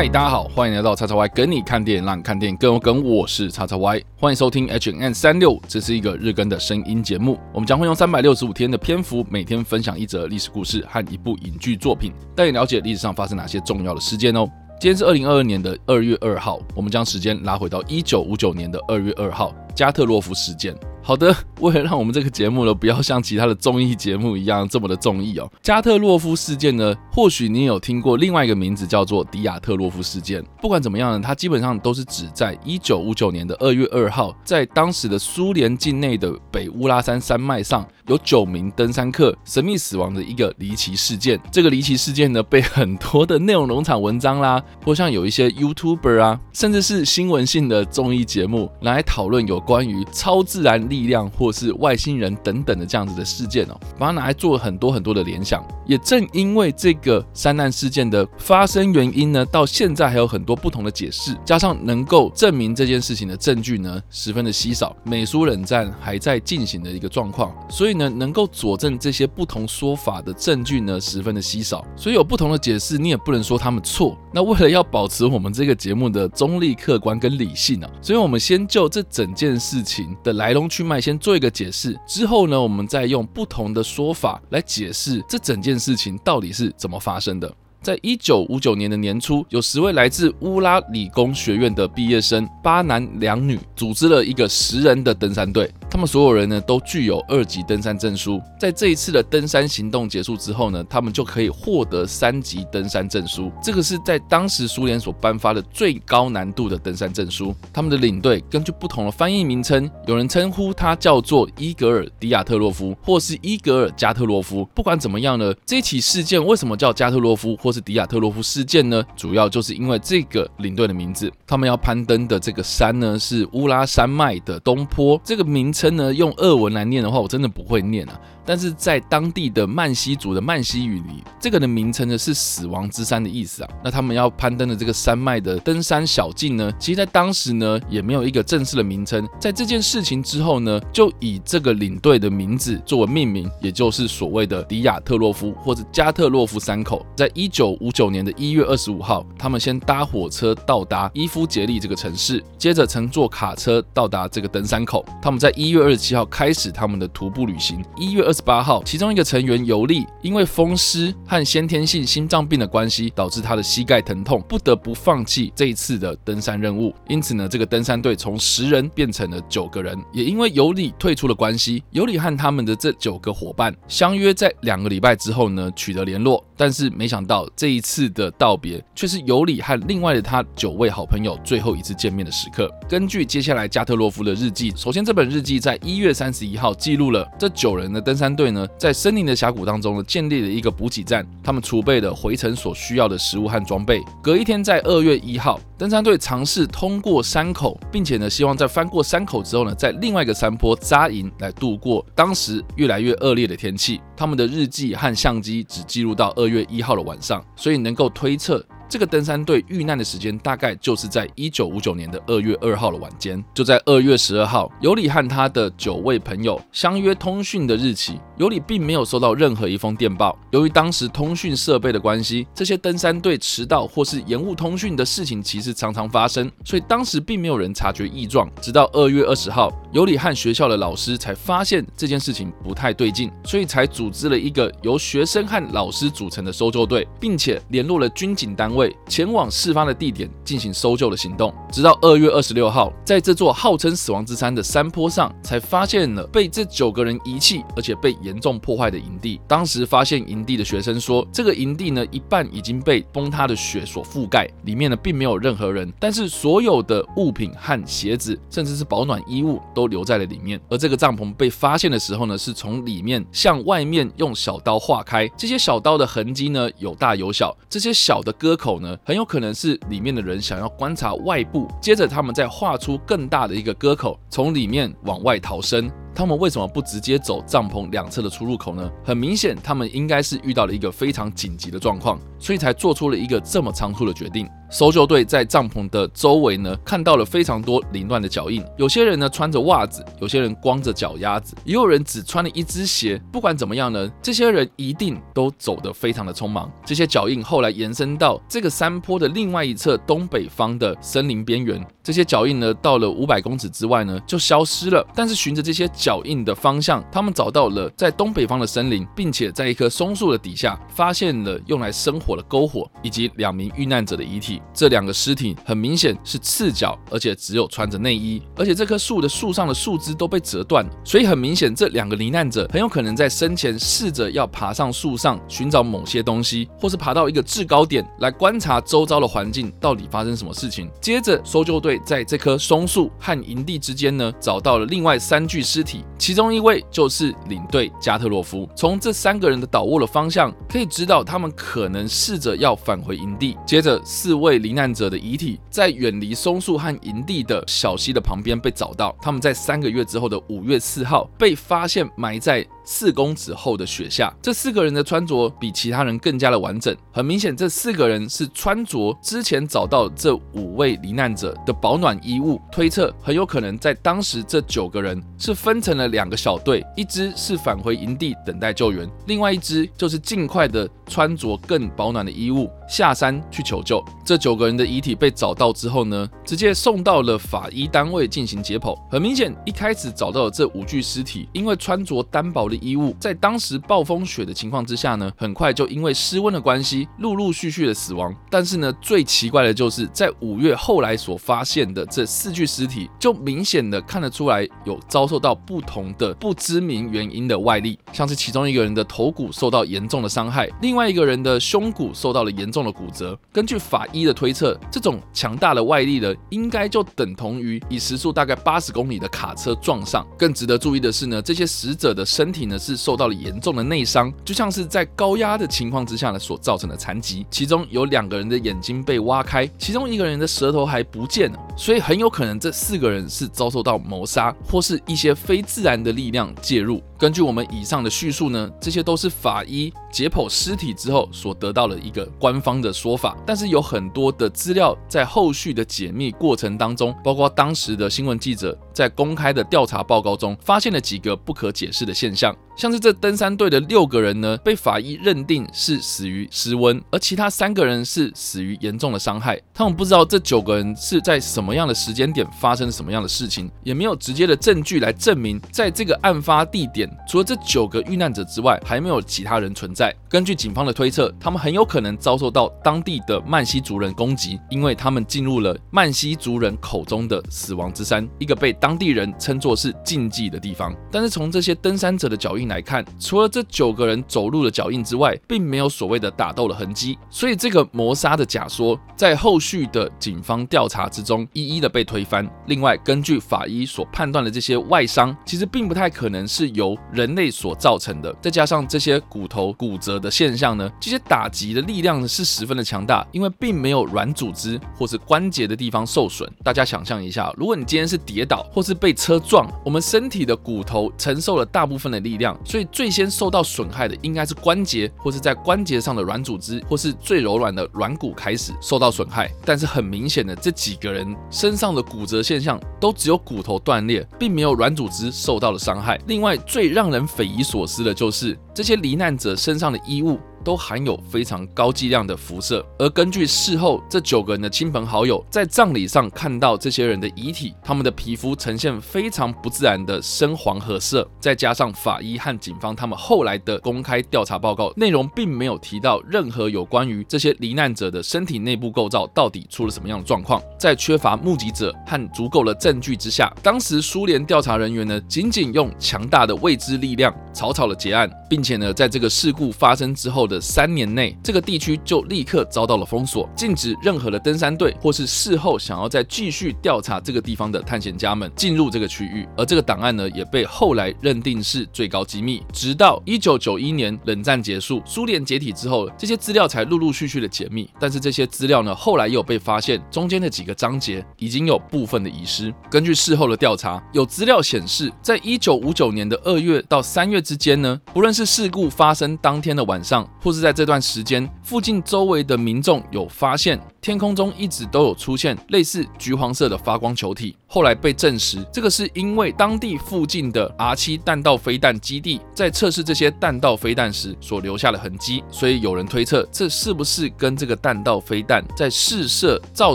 嗨，大家好，欢迎来到叉叉 Y 跟你看电影，让你看电影更有梗。我是叉叉 Y，欢迎收听 HN 三六这是一个日更的声音节目。我们将会用三百六十五天的篇幅，每天分享一则历史故事和一部影剧作品，带你了解历史上发生哪些重要的事件哦。今天是二零二二年的二月二号，我们将时间拉回到一九五九年的二月二号，加特洛夫事件。好的，为了让我们这个节目呢，不要像其他的综艺节目一样这么的综艺哦，加特洛夫事件呢，或许你有听过另外一个名字叫做迪亚特洛夫事件。不管怎么样呢，它基本上都是指在一九五九年的二月二号，在当时的苏联境内的北乌拉山山脉上，有九名登山客神秘死亡的一个离奇事件。这个离奇事件呢，被很多的内容农场文章啦，或像有一些 YouTuber 啊，甚至是新闻性的综艺节目来讨论有关于超自然力力量或是外星人等等的这样子的事件哦，把它拿来做很多很多的联想。也正因为这个山难事件的发生原因呢，到现在还有很多不同的解释，加上能够证明这件事情的证据呢，十分的稀少。美苏冷战还在进行的一个状况，所以呢，能够佐证这些不同说法的证据呢，十分的稀少。所以有不同的解释，你也不能说他们错。那为了要保持我们这个节目的中立、客观跟理性啊，所以我们先就这整件事情的来龙去去脉先做一个解释，之后呢，我们再用不同的说法来解释这整件事情到底是怎么发生的。在一九五九年的年初，有十位来自乌拉理工学院的毕业生，八男两女，组织了一个十人的登山队。他们所有人呢都具有二级登山证书，在这一次的登山行动结束之后呢，他们就可以获得三级登山证书。这个是在当时苏联所颁发的最高难度的登山证书。他们的领队根据不同的翻译名称，有人称呼他叫做伊格尔·迪亚特洛夫，或是伊格尔·加特洛夫。不管怎么样呢，这起事件为什么叫加特洛夫或是迪亚特洛夫事件呢？主要就是因为这个领队的名字。他们要攀登的这个山呢，是乌拉山脉的东坡。这个名称呢，用俄文来念的话，我真的不会念啊。但是在当地的曼西族的曼西语里，这个的名称呢是死亡之山的意思啊。那他们要攀登的这个山脉的登山小径呢，其实在当时呢也没有一个正式的名称。在这件事情之后呢，就以这个领队的名字作为命名，也就是所谓的迪亚特洛夫或者加特洛夫三口。在一九五九年的一月二十五号，他们先搭火车到达伊夫杰利这个城市，接着乘坐卡车到达这个登山口。他们在一月二十七号开始他们的徒步旅行。一月二十八号，其中一个成员尤利因为风湿和先天性心脏病的关系，导致他的膝盖疼痛，不得不放弃这一次的登山任务。因此呢，这个登山队从十人变成了九个人。也因为尤里退出了关系，尤里和他们的这九个伙伴相约在两个礼拜之后呢取得联络。但是没想到这一次的道别却是尤里和另外的他九位好朋友最后一次见面的时刻。根据接下来加特洛夫的日记，首先这本日记在一月三十一号记录了这九人的登山队呢，在森林的峡谷当中呢，建立了一个补给站，他们储备了回程所需要的食物和装备。隔一天，在二月一号，登山队尝试通过山口，并且呢，希望在翻过山口之后呢，在另外一个山坡扎营，来度过当时越来越恶劣的天气。他们的日记和相机只记录到二月一号的晚上，所以能够推测。这个登山队遇难的时间大概就是在一九五九年的二月二号的晚间。就在二月十二号，尤里和他的九位朋友相约通讯的日期，尤里并没有收到任何一封电报。由于当时通讯设备的关系，这些登山队迟到或是延误通讯的事情其实常常发生，所以当时并没有人察觉异状。直到二月二十号，尤里和学校的老师才发现这件事情不太对劲，所以才组织了一个由学生和老师组成的搜救队，并且联络了军警单位。前往事发的地点进行搜救的行动，直到二月二十六号，在这座号称死亡之山的山坡上，才发现了被这九个人遗弃而且被严重破坏的营地。当时发现营地的学生说，这个营地呢一半已经被崩塌的雪所覆盖，里面呢并没有任何人，但是所有的物品和鞋子，甚至是保暖衣物都留在了里面。而这个帐篷被发现的时候呢，是从里面向外面用小刀划开，这些小刀的痕迹呢有大有小，这些小的割口。呢，很有可能是里面的人想要观察外部，接着他们再画出更大的一个割口，从里面往外逃生。他们为什么不直接走帐篷两侧的出入口呢？很明显，他们应该是遇到了一个非常紧急的状况，所以才做出了一个这么仓促的决定。搜救队在帐篷的周围呢，看到了非常多凌乱的脚印。有些人呢穿着袜子，有些人光着脚丫子，也有人只穿了一只鞋。不管怎么样呢，这些人一定都走得非常的匆忙。这些脚印后来延伸到这个山坡的另外一侧东北方的森林边缘。这些脚印呢，到了五百公尺之外呢，就消失了。但是循着这些脚印的方向，他们找到了在东北方的森林，并且在一棵松树的底下发现了用来生火的篝火，以及两名遇难者的遗体。这两个尸体很明显是赤脚，而且只有穿着内衣，而且这棵树的树上的树枝都被折断，所以很明显这两个罹难者很有可能在生前试着要爬上树上寻找某些东西，或是爬到一个制高点来观察周遭的环境到底发生什么事情。接着搜救队。在这棵松树和营地之间呢，找到了另外三具尸体，其中一位就是领队加特洛夫。从这三个人的倒卧的方向可以知道，他们可能试着要返回营地。接着，四位位罹难者的遗体在远离松树和营地的小溪的旁边被找到。他们在三个月之后的五月四号被发现埋在。四公尺厚的雪下，这四个人的穿着比其他人更加的完整。很明显，这四个人是穿着之前找到这五位罹难者的保暖衣物。推测很有可能在当时，这九个人是分成了两个小队，一支是返回营地等待救援，另外一支就是尽快的穿着更保暖的衣物下山去求救。这九个人的遗体被找到之后呢，直接送到了法医单位进行解剖。很明显，一开始找到的这五具尸体，因为穿着单薄的衣物在当时暴风雪的情况之下呢，很快就因为失温的关系，陆陆续续的死亡。但是呢，最奇怪的就是在五月后来所发现的这四具尸体，就明显的看得出来有遭受到不同的不知名原因的外力，像是其中一个人的头骨受到严重的伤害，另外一个人的胸骨受到了严重的骨折。根据法医的推测，这种强大的外力呢，应该就等同于以时速大概八十公里的卡车撞上。更值得注意的是呢，这些死者的身体呢是受到了严重的内伤，就像是在高压的情况之下呢所造成的残疾。其中有两个人的眼睛被挖开，其中一个人的舌头还不见了，所以很有可能这四个人是遭受到谋杀或是一些非自然的力量介入。根据我们以上的叙述呢，这些都是法医解剖尸体之后所得到的一个官方的说法，但是有很多的资料在后续的解密过程当中，包括当时的新闻记者在公开的调查报告中发现了几个不可解释的现象。像是这登山队的六个人呢，被法医认定是死于失温，而其他三个人是死于严重的伤害。他们不知道这九个人是在什么样的时间点发生什么样的事情，也没有直接的证据来证明，在这个案发地点，除了这九个遇难者之外，还没有其他人存在。根据警方的推测，他们很有可能遭受到当地的曼西族人攻击，因为他们进入了曼西族人口中的死亡之山，一个被当地人称作是禁忌的地方。但是从这些登山者的脚印，来看，除了这九个人走路的脚印之外，并没有所谓的打斗的痕迹，所以这个谋杀的假说在后续的警方调查之中一一的被推翻。另外，根据法医所判断的这些外伤，其实并不太可能是由人类所造成的。再加上这些骨头骨折的现象呢，这些打击的力量是十分的强大，因为并没有软组织或是关节的地方受损。大家想象一下，如果你今天是跌倒或是被车撞，我们身体的骨头承受了大部分的力量。所以最先受到损害的应该是关节，或是在关节上的软组织，或是最柔软的软骨开始受到损害。但是很明显的，这几个人身上的骨折现象都只有骨头断裂，并没有软组织受到了伤害。另外，最让人匪夷所思的就是这些罹难者身上的衣物。都含有非常高剂量的辐射，而根据事后这九个人的亲朋好友在葬礼上看到这些人的遗体，他们的皮肤呈现非常不自然的深黄褐色，再加上法医和警方他们后来的公开调查报告内容，并没有提到任何有关于这些罹难者的身体内部构造到底出了什么样的状况，在缺乏目击者和足够的证据之下，当时苏联调查人员呢，仅仅用强大的未知力量草草的结案，并且呢，在这个事故发生之后。的三年内，这个地区就立刻遭到了封锁，禁止任何的登山队或是事后想要再继续调查这个地方的探险家们进入这个区域。而这个档案呢，也被后来认定是最高机密。直到一九九一年冷战结束，苏联解体之后，这些资料才陆陆续续的解密。但是这些资料呢，后来又被发现中间的几个章节已经有部分的遗失。根据事后的调查，有资料显示，在一九五九年的二月到三月之间呢，不论是事故发生当天的晚上。或是在这段时间附近周围的民众有发现天空中一直都有出现类似橘黄色的发光球体。后来被证实，这个是因为当地附近的 R7 弹道飞弹基地在测试这些弹道飞弹时所留下的痕迹，所以有人推测，这是不是跟这个弹道飞弹在试射造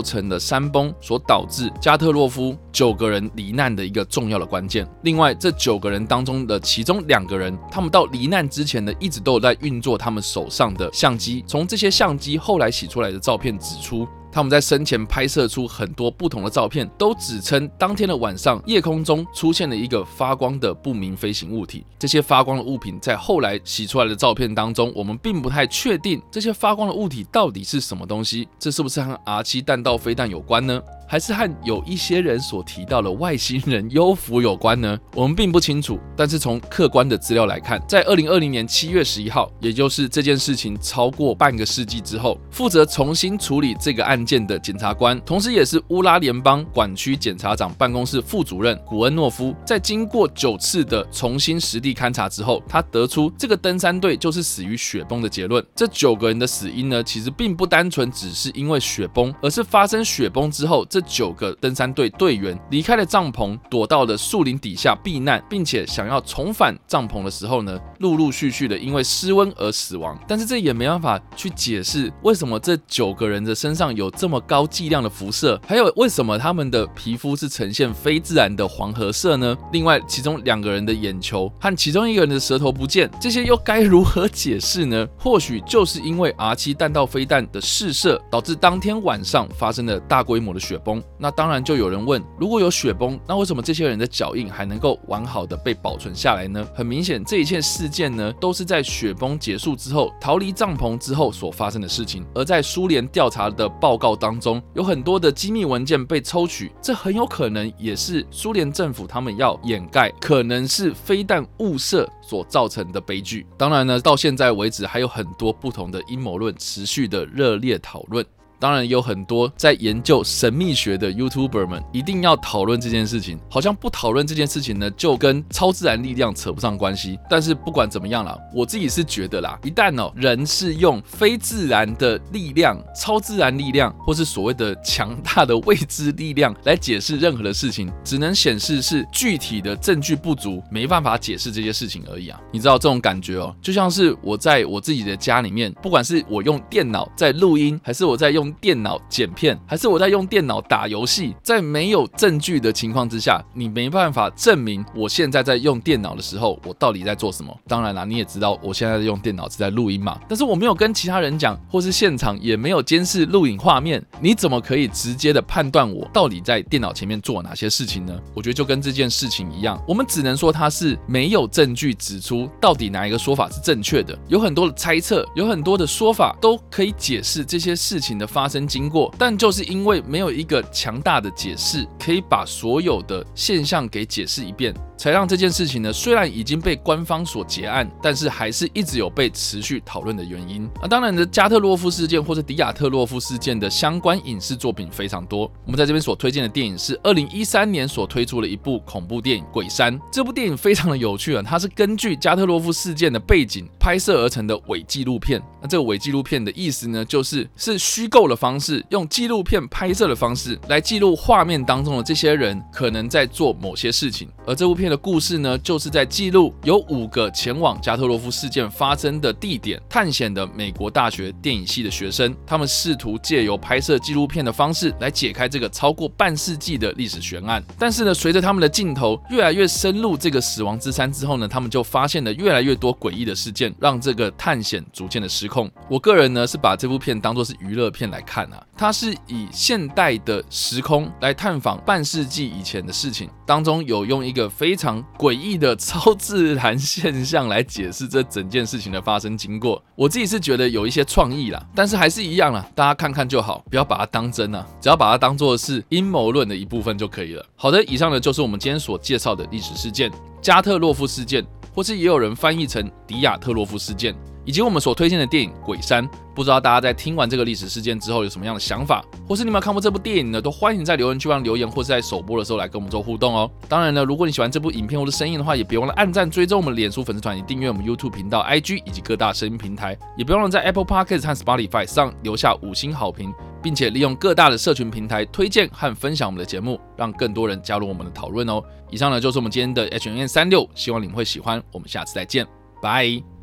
成的山崩所导致加特洛夫九个人罹难的一个重要的关键？另外，这九个人当中的其中两个人，他们到罹难之前呢，一直都有在运作他们手上的相机，从这些相机后来洗出来的照片指出。他们在生前拍摄出很多不同的照片，都指称当天的晚上夜空中出现了一个发光的不明飞行物体。这些发光的物品在后来洗出来的照片当中，我们并不太确定这些发光的物体到底是什么东西。这是不是和 R 七弹道飞弹有关呢？还是和有一些人所提到的外星人幽浮有关呢？我们并不清楚。但是从客观的资料来看，在二零二零年七月十一号，也就是这件事情超过半个世纪之后，负责重新处理这个案件的检察官，同时也是乌拉联邦管区检察长办公室副主任古恩诺夫，在经过九次的重新实地勘查之后，他得出这个登山队就是死于雪崩的结论。这九个人的死因呢，其实并不单纯只是因为雪崩，而是发生雪崩之后。这九个登山队队员离开了帐篷，躲到了树林底下避难，并且想要重返帐篷的时候呢，陆陆续续的因为失温而死亡。但是这也没办法去解释为什么这九个人的身上有这么高剂量的辐射，还有为什么他们的皮肤是呈现非自然的黄褐色呢？另外，其中两个人的眼球和其中一个人的舌头不见，这些又该如何解释呢？或许就是因为 R7 弹道飞弹的试射，导致当天晚上发生了大规模的雪崩。崩，那当然就有人问，如果有雪崩，那为什么这些人的脚印还能够完好的被保存下来呢？很明显，这一切事事件呢，都是在雪崩结束之后，逃离帐篷之后所发生的事情。而在苏联调查的报告当中，有很多的机密文件被抽取，这很有可能也是苏联政府他们要掩盖，可能是飞弹误射所造成的悲剧。当然呢，到现在为止，还有很多不同的阴谋论持续的热烈讨论。当然有很多在研究神秘学的 YouTuber 们一定要讨论这件事情，好像不讨论这件事情呢，就跟超自然力量扯不上关系。但是不管怎么样啦，我自己是觉得啦，一旦哦人是用非自然的力量、超自然力量，或是所谓的强大的未知力量来解释任何的事情，只能显示是具体的证据不足，没办法解释这些事情而已啊。你知道这种感觉哦，就像是我在我自己的家里面，不管是我用电脑在录音，还是我在用电脑剪片，还是我在用电脑打游戏，在没有证据的情况之下，你没办法证明我现在在用电脑的时候，我到底在做什么。当然啦，你也知道我现在在用电脑是在录音嘛，但是我没有跟其他人讲，或是现场也没有监视录影画面，你怎么可以直接的判断我到底在电脑前面做哪些事情呢？我觉得就跟这件事情一样，我们只能说它是没有证据指出到底哪一个说法是正确的，有很多的猜测，有很多的说法都可以解释这些事情的发生经过，但就是因为没有一个强大的解释，可以把所有的现象给解释一遍。才让这件事情呢，虽然已经被官方所结案，但是还是一直有被持续讨论的原因。那当然的，加特洛夫事件或者迪亚特洛夫事件的相关影视作品非常多。我们在这边所推荐的电影是二零一三年所推出的一部恐怖电影《鬼山》。这部电影非常的有趣啊，它是根据加特洛夫事件的背景拍摄而成的伪纪录片。那这个伪纪录片的意思呢，就是是虚构的方式，用纪录片拍摄的方式来记录画面当中的这些人可能在做某些事情，而这部片。的故事呢，就是在记录有五个前往加特洛夫事件发生的地点探险的美国大学电影系的学生，他们试图借由拍摄纪录片的方式来解开这个超过半世纪的历史悬案。但是呢，随着他们的镜头越来越深入这个死亡之山之后呢，他们就发现了越来越多诡异的事件，让这个探险逐渐的失控。我个人呢是把这部片当作是娱乐片来看啊，它是以现代的时空来探访半世纪以前的事情，当中有用一个非常诡异的超自然现象来解释这整件事情的发生经过，我自己是觉得有一些创意啦，但是还是一样啦，大家看看就好，不要把它当真啊，只要把它当做是阴谋论的一部分就可以了。好的，以上呢就是我们今天所介绍的历史事件——加特洛夫事件，或是也有人翻译成迪亚特洛夫事件。以及我们所推荐的电影《鬼山》。不知道大家在听完这个历史事件之后有什么样的想法，或是你们有看过这部电影呢？都欢迎在留言区帮留言，或是在首播的时候来跟我们做互动哦。当然呢，如果你喜欢这部影片或者声音的话，也别忘了按赞、追踪我们脸书粉丝团，以及订阅我们 YouTube 频道、IG 以及各大声音平台，也别忘了在 Apple Podcast 和 Spotify 上留下五星好评，并且利用各大的社群平台推荐和分享我们的节目，让更多人加入我们的讨论哦。以上呢就是我们今天的 H&M 365，希望你们会喜欢。我们下次再见，拜。